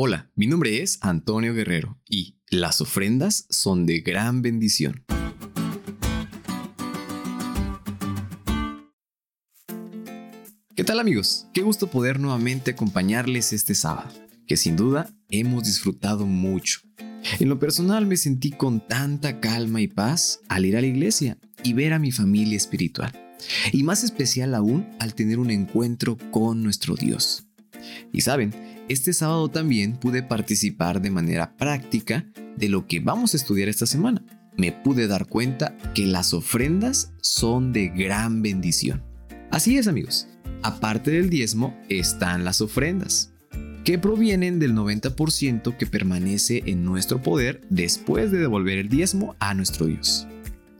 Hola, mi nombre es Antonio Guerrero y las ofrendas son de gran bendición. ¿Qué tal amigos? Qué gusto poder nuevamente acompañarles este sábado, que sin duda hemos disfrutado mucho. En lo personal me sentí con tanta calma y paz al ir a la iglesia y ver a mi familia espiritual. Y más especial aún al tener un encuentro con nuestro Dios. Y saben, este sábado también pude participar de manera práctica de lo que vamos a estudiar esta semana. Me pude dar cuenta que las ofrendas son de gran bendición. Así es amigos, aparte del diezmo están las ofrendas, que provienen del 90% que permanece en nuestro poder después de devolver el diezmo a nuestro Dios.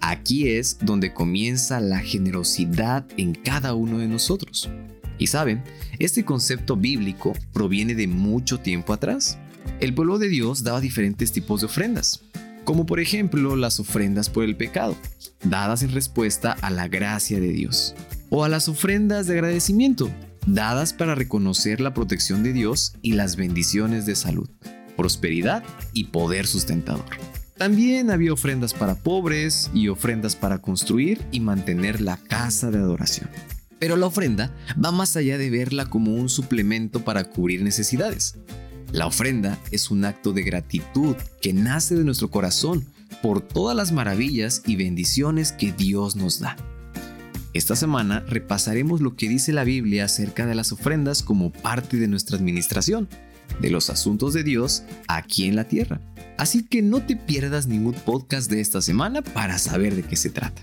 Aquí es donde comienza la generosidad en cada uno de nosotros. Y saben, este concepto bíblico proviene de mucho tiempo atrás. El pueblo de Dios daba diferentes tipos de ofrendas, como por ejemplo las ofrendas por el pecado, dadas en respuesta a la gracia de Dios, o a las ofrendas de agradecimiento, dadas para reconocer la protección de Dios y las bendiciones de salud, prosperidad y poder sustentador. También había ofrendas para pobres y ofrendas para construir y mantener la casa de adoración. Pero la ofrenda va más allá de verla como un suplemento para cubrir necesidades. La ofrenda es un acto de gratitud que nace de nuestro corazón por todas las maravillas y bendiciones que Dios nos da. Esta semana repasaremos lo que dice la Biblia acerca de las ofrendas como parte de nuestra administración, de los asuntos de Dios aquí en la tierra. Así que no te pierdas ningún podcast de esta semana para saber de qué se trata.